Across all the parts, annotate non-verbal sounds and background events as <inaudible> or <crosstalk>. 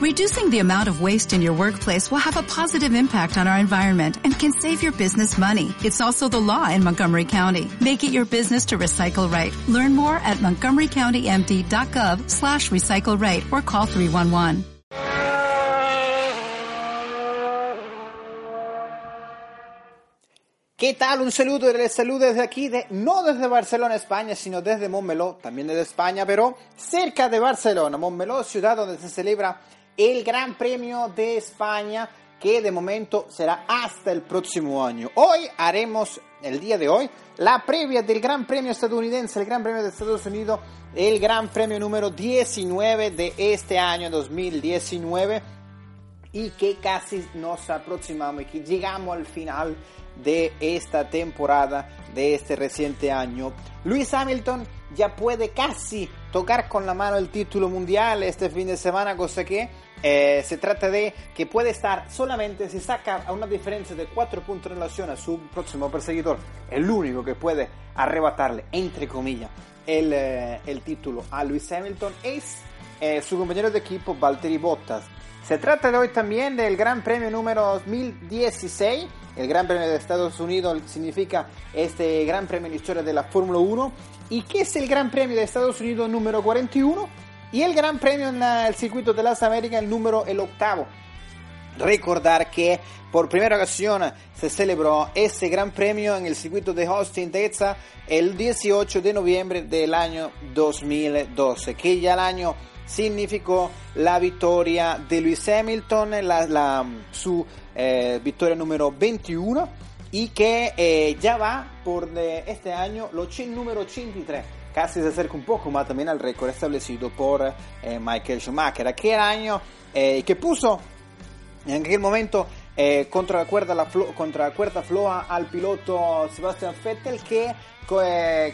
Reducing the amount of waste in your workplace will have a positive impact on our environment and can save your business money. It's also the law in Montgomery County. Make it your business to recycle right. Learn more at montgomerycountymd.gov slash recycle right or call 311. ¿Qué tal? Un saludo, les saludo desde aquí, de, no desde Barcelona, España, sino desde Montmeló, también desde España, pero cerca de Barcelona. Montmeló, ciudad donde se celebra el Gran Premio de España, que de momento será hasta el próximo año. Hoy haremos, el día de hoy, la previa del Gran Premio estadounidense, el Gran Premio de Estados Unidos, el Gran Premio número 19 de este año 2019 y que casi nos aproximamos y que llegamos al final de esta temporada, de este reciente año. Luis Hamilton ya puede casi tocar con la mano el título mundial este fin de semana, cosa que eh, se trata de que puede estar solamente si saca a una diferencia de 4 puntos en relación a su próximo perseguidor, el único que puede arrebatarle, entre comillas, el, eh, el título a Luis Hamilton es eh, su compañero de equipo Valtteri Bottas. Se trata de hoy también del Gran Premio número 2016 el Gran Premio de Estados Unidos significa este Gran Premio en la historia de la Fórmula 1. ¿Y qué es el Gran Premio de Estados Unidos número 41? Y el Gran Premio en el circuito de las Américas, el número el octavo. Recordar que por primera ocasión se celebró ese Gran Premio en el circuito de Austin, Texas, el 18 de noviembre del año 2012, que ya el año significó la victoria de Lewis Hamilton, la, su eh, victoria número 21 y que eh, ya va por de este año lo número 83. Casi se acerca un poco más también al récord establecido por eh, Michael Schumacher. Aquel año que puso en aquel momento contra, la cuerda, la contra la cuerda al piloto Sebastian Vettel que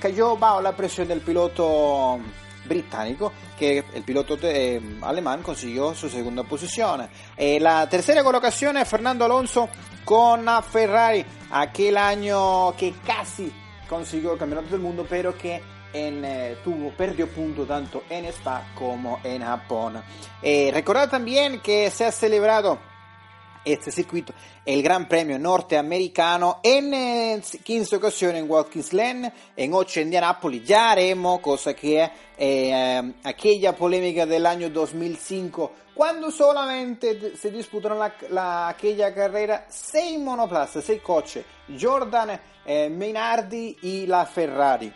cayó bajo la presión del piloto británico que el piloto eh, alemán consiguió su segunda posición. Eh, la tercera colocación es Fernando Alonso con Ferrari, aquel año que casi consiguió el campeonato del mundo, pero que en, eh, tuvo, perdió punto tanto en Spa como en Japón. recordad también que se ha celebrado este circuito, el Gran Premio norteamericano en 15 ocasiones en Watkins Glen, en 8 en Indianapolis, ya haremos cosa que eh, aquella polémica del año 2005, cuando solamente se disputaron la, la, aquella carrera 6 monoplazas, 6 coches, Jordan, eh, Minardi y la Ferrari.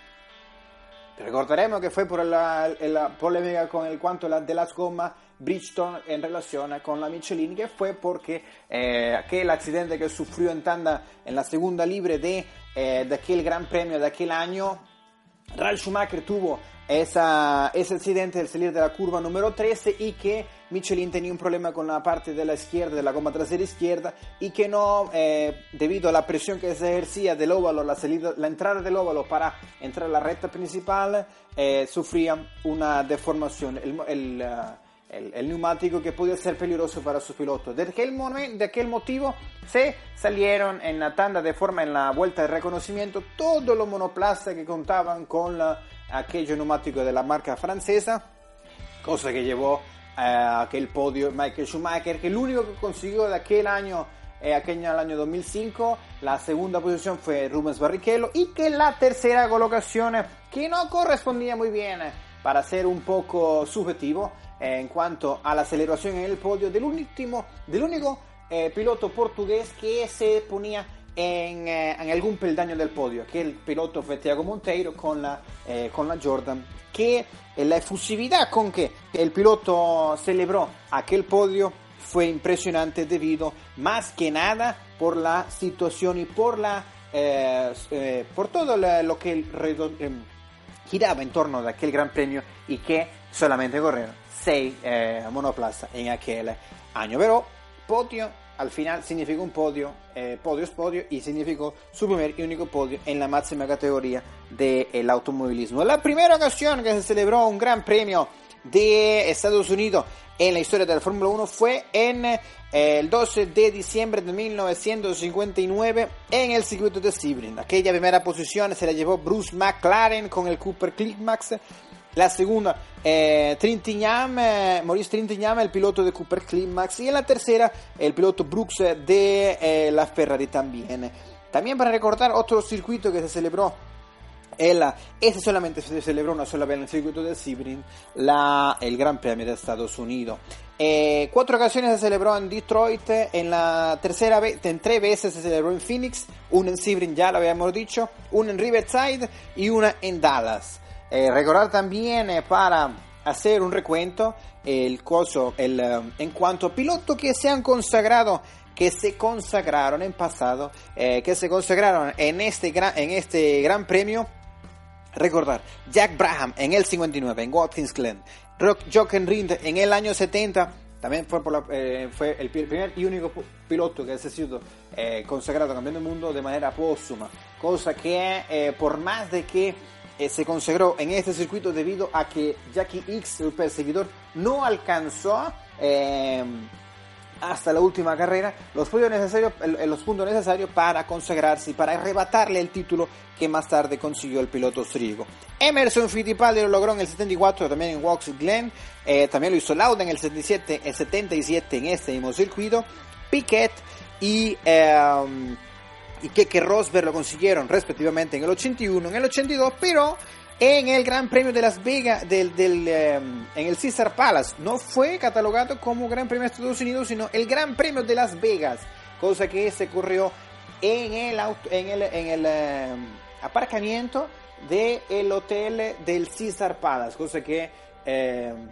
Recordaremos que fue por la, la polémica con el cuanto de las gomas Bridgestone en relación con la Michelin, que fue porque eh, aquel accidente que sufrió en tanda en la segunda libre de, eh, de aquel Gran Premio de aquel año, Ralf Schumacher tuvo esa, ese accidente al salir de la curva número 13 y que Michelin tenía un problema con la parte de la izquierda, de la goma trasera izquierda y que no, eh, debido a la presión que se ejercía del óvalo, la, salida, la entrada del óvalo para entrar a la recta principal, eh, sufría una deformación. El, el, uh, el, el, neumático que podía ser peligroso para sus pilotos. De aquel, momento, de aquel motivo se salieron en la tanda de forma en la vuelta de reconocimiento todos los monoplazas que contaban con la, aquello neumático de la marca francesa, cosa que llevó a aquel podio Michael Schumacher, que el único que consiguió de aquel año eh, aquel año 2005, la segunda posición fue Rubens Barrichello y que la tercera colocación, que no correspondía muy bien para ser un poco subjetivo, en cuanto a la aceleración en el podio del último, del único eh, piloto portugués que se ponía en, eh, algún peldaño del podio, que el piloto fue Thiago Monteiro con la, eh, con la Jordan, que la efusividad con que el piloto celebró aquel podio fue impresionante debido más que nada por la situación y por la por todo lo que giraba en torno de aquel gran premio y que solamente corrieron 6 eh, monoplazas en aquel año. Pero podio al final significa un podio, eh, podio es podio y significó su primer y único podio en la máxima categoría del automovilismo. La primera ocasión que se celebró un gran premio de Estados Unidos en la historia de la Fórmula 1 fue en eh, el 12 de diciembre de 1959 en el circuito de Sebring. Aquella primera posición se la llevó Bruce McLaren con el Cooper Climax La segunda, eh, eh, Maurice Trintignam, el piloto de Cooper Climax. Y en la tercera, el piloto Brooks de eh, la Ferrari también. También para recordar otro circuito que se celebró este solamente se celebró una sola vez en el circuito de Sebring, la, el Gran Premio de Estados Unidos. Eh, cuatro ocasiones se celebró en Detroit, en la tercera vez, en tres veces se celebró en Phoenix, una en Sebring ya lo habíamos dicho, una en Riverside y una en Dallas. Eh, recordar también eh, para hacer un recuento el coso, el, en cuanto a pilotos que se han consagrado que se consagraron en pasado, que se consagraron en este gran, en este gran premio Recordar, Jack Braham en el 59 en Watkins Glen, Rock Jochen Rindt en el año 70 también fue, por eh, fue el primer y único piloto que ha sido eh, consagrado campeón del mundo de manera póstuma, cosa que eh, por más de que se consagró en este circuito debido a que Jackie X, el perseguidor, no alcanzó hasta la última carrera los puntos necesarios, los puntos necesarios para consagrarse y para arrebatarle el título que más tarde consiguió el piloto austríaco. Emerson Fittipaldi lo logró en el 74 también en Walks Glen, eh, también lo hizo Lauda en el 77, el 77 en este mismo circuito, Piquet y... Eh, y Keke Rosberg lo consiguieron respectivamente en el 81, en el 82, pero en el Gran Premio de Las Vegas, del, em, en el Caesar Palace. No fue catalogado como Gran Premio de Estados Unidos, sino el Gran Premio de Las Vegas, cosa que se ocurrió en el, en el, en el em, aparcamiento del hotel del Caesar Palace, cosa que em,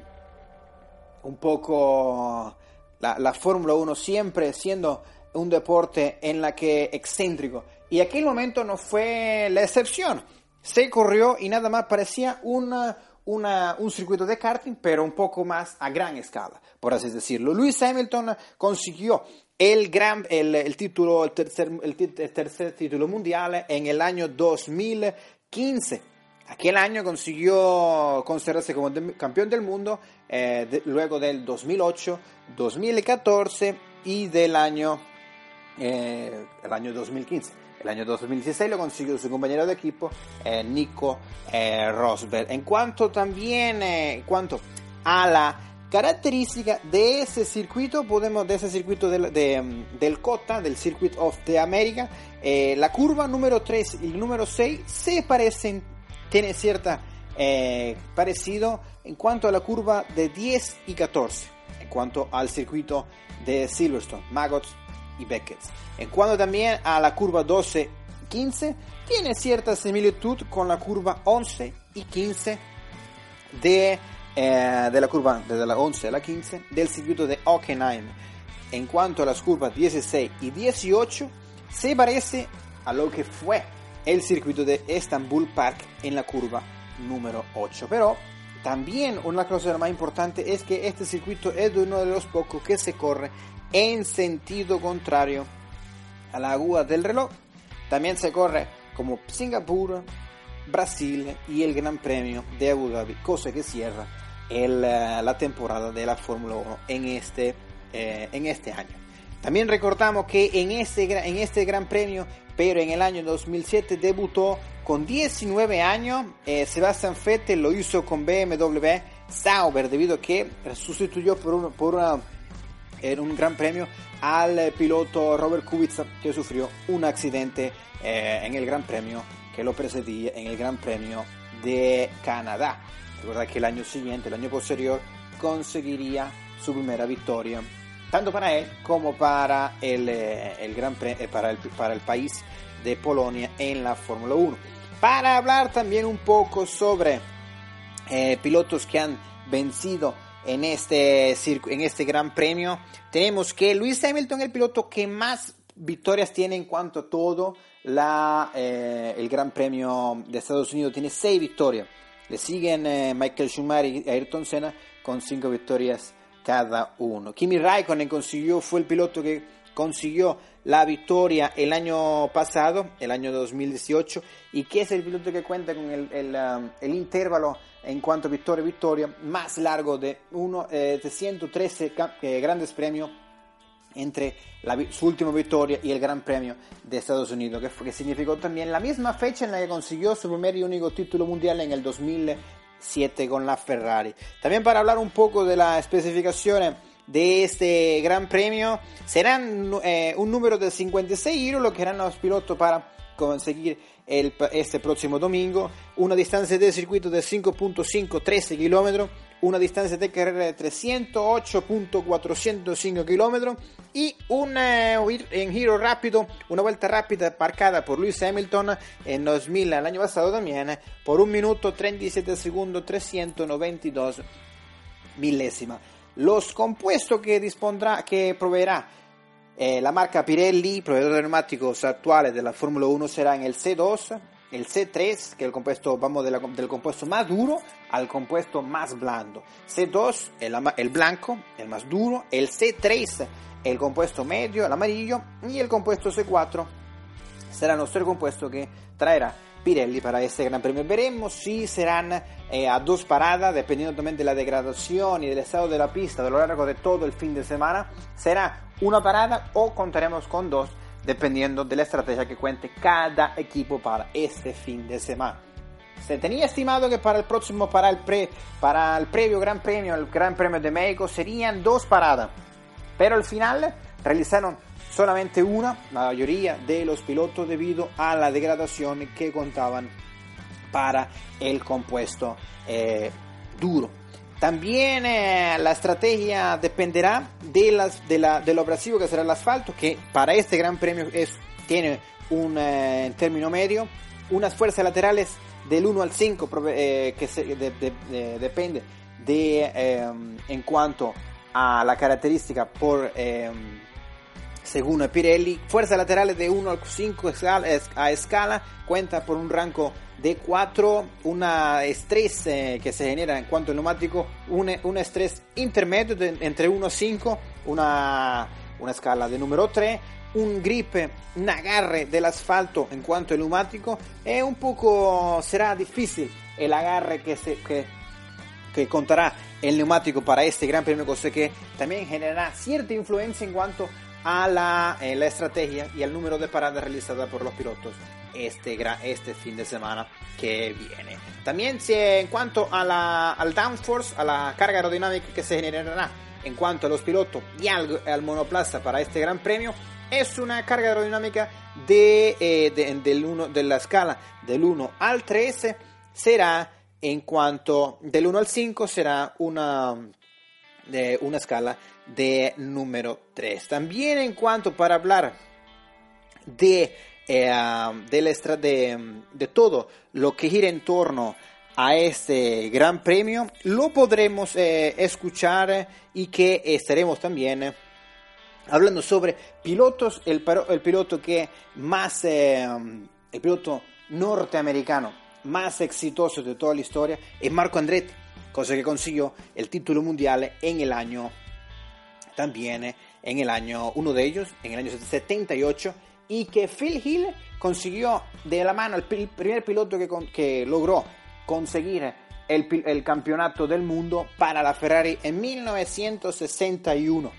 un poco la, la Fórmula 1 siempre siendo un deporte en la que excéntrico. Y aquel momento no fue la excepción se corrió y nada más parecía una, un circuito de karting, pero un poco más a gran escala, por así decirlo. Lewis Hamilton consiguió el, gran, el, título, el tercer, el, tercer título mundial en el año 2015. Aquel año consiguió considerarse como campeón del mundo, eh, luego del 2008, 2014 y del año, eh, el año 2015. El año 2016 lo consiguió su compañero de equipo, eh, Nico eh, Rosberg. En cuanto también, eh, cuanto a la característica de ese circuito, podemos, de ese circuito del, del COTA, del Circuit of the America, la curva número 3 y el número 6 se parecen, tiene cierta parecido en cuanto a la curva de 10 y 14, en cuanto al circuito de Silverstone, Maggots y Beckett. En cuanto también a la curva 12 15, tiene cierta similitud con la curva 11 y 15 de, eh, de la curva desde la 11 a la 15 del circuito de Hockenheim. En cuanto a las curvas 16 y 18, se parece a lo que fue el circuito de Istanbul Park en la curva número 8. Pero también una cosa más importante es que este circuito es uno de los pocos que se corre en sentido contrario a la aguja del reloj. También se corre como Singapur, Brasil y el Gran Premio de Abu Dhabi, cosa que cierra eh, la temporada de la Fórmula 1 en este, eh, en este año. También recordamos que en este, en este Gran Premio, pero en el año 2007 debutó con 19 años. Eh, Sebastian Vettel lo hizo con BMW Sauber debido a que sustituyó por, por una en un gran premio al piloto Robert Kubica que sufrió un accidente eh, en el gran premio que lo precedía en el gran premio de Canadá. Recuerda que el año siguiente, el año posterior, conseguiría su primera victoria, tanto para él como para el, eh, el gran eh, para, el, para el país de Polonia en la Fórmula 1. Para hablar también un poco sobre pilotos que han vencido en este, en este gran premio. Tenemos que Luis Hamilton, el piloto que más victorias tiene en cuanto a todo la, eh, el Gran Premio de Estados Unidos, tiene seis victorias. Le siguen eh, Michael Schumacher y Ayrton Senna con cinco victorias cada uno. Kimi Raikkonen consiguió, fue el piloto que consiguió la victoria el año pasado, el año 2018, y que es el piloto que cuenta con el, el, um, intervalo en cuanto a victoria-victoria más largo de, uno, eh, de 113 eh, grandes premios entre su última victoria y el Gran Premio de Estados Unidos, que, que significó también la misma fecha en la que consiguió su primer y único título mundial en el 2000 7 con la Ferrari. También para hablar un poco de la especificación de este Gran Premio, serán eh, un número de 56 giros lo que harán los pilotos para conseguir el, este próximo domingo, una distancia de circuito de 5.513 kilómetros, una distancia de carrera de 308.405 kilómetros. Y un en giro rápido, una vuelta rápida marcada por Lewis Hamilton en 2000 el año pasado también por 1 minuto 37 segundos 392 milésima. Los compuestos que dispondrá, que proveerá eh, la marca Pirelli, proveedor de neumáticos actuales la Fórmula 1, será en el C2, el C3, que es el compuesto, vamos del compuesto más duro al compuesto más blando. C2, el, el blanco, el más duro. El C3, el compuesto medio, el amarillo. Y el compuesto C4 será nuestro compuesto que traerá Pirelli para este Gran Premio. Veremos si serán eh, a dos paradas, dependiendo también de la degradación y del estado de la pista a lo largo de todo el fin de semana. Será una parada o contaremos con dos, dependiendo de la estrategia que cuente cada equipo para este fin de semana. Se tenía estimado que para el próximo, para el, pre, para el previo Gran Premio, el Gran Premio de México, serían dos paradas. Pero al final realizaron solamente una, la mayoría de los pilotos debido a la degradación que contaban para el compuesto eh, duro. También eh, la estrategia dependerá de, las, de, la, de abrasivo que será el asfalto, que para este gran premio es, tiene un eh, término medio, unas fuerzas laterales del 1 al 5 que se, depende de en cuanto a la característica por según Pirelli. Fuerzas laterales de 1 al 5 a escala, cuenta por un rango de 4, una estrés eh, que se genera en cuanto al neumático, un, un estrés intermedio entre 1 y 5, una, una escala de número 3, un grip, un agarre del asfalto en cuanto al neumático, es un poco, será difícil el agarre que, se, que, que contará el neumático para este Gran Premio, cosa que también generará cierta influencia en cuanto la, eh, la estrategia y al número de paradas realizadas por los pilotos este, este fin de semana que viene. También en cuanto a la, al downforce, a la carga aerodinámica que se generará en cuanto a los pilotos y al, monoplaza para este gran premio, es una carga aerodinámica de, eh, del uno, de la escala del 1 al 13, será en cuanto del 1 al 5 será una, de una escala de número 3. También en cuanto para hablar de, eh, de, de, todo lo que gira en torno a este gran premio, lo podremos eh, escuchar y que estaremos también hablando sobre pilotos, el, el piloto que más, eh, el piloto norteamericano más exitoso de toda la historia es Marco Andretti, cosa que consiguió el título mundial en el año también en el año, uno de ellos, en el año 78, y que Phil Hill consiguió de la mano el, primer piloto que, que logró conseguir el, campeonato del mundo para la Ferrari en 1961.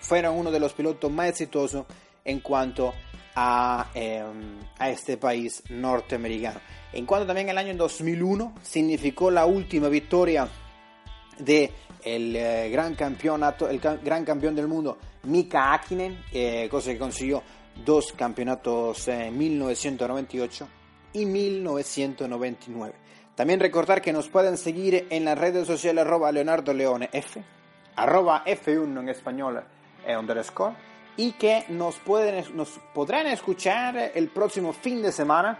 Fueron uno de los pilotos más exitosos en cuanto a, em, a este país norteamericano. En cuanto también el año 2001 significó la última victoria de el eh, gran campeonato, el gran campeón del mundo, Mika Hakkinen, eh, cosa que consiguió dos campeonatos en 1998 y 1999. También recordar que nos pueden seguir en las redes sociales arroba Leonardo Leone F, arroba F1 en español eh, underscore, y que nos, pueden, nos podrán escuchar el próximo fin de semana,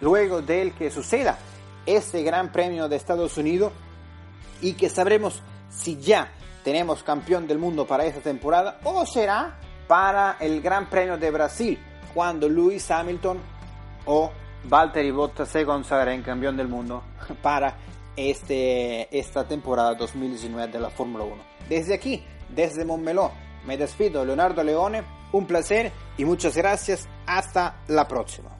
luego del que suceda este Gran Premio de Estados Unidos y que sabremos si ya tenemos campeón del mundo para esta temporada o será para el Gran Premio de Brasil cuando Lewis Hamilton o Valtteri Bottas se consagren campeón del mundo <laughs> para este, esta temporada 2019 de la Fórmula 1. Desde aquí, desde Montmeló, me despido Leonardo Leone, un placer y muchas gracias. Hasta la próxima.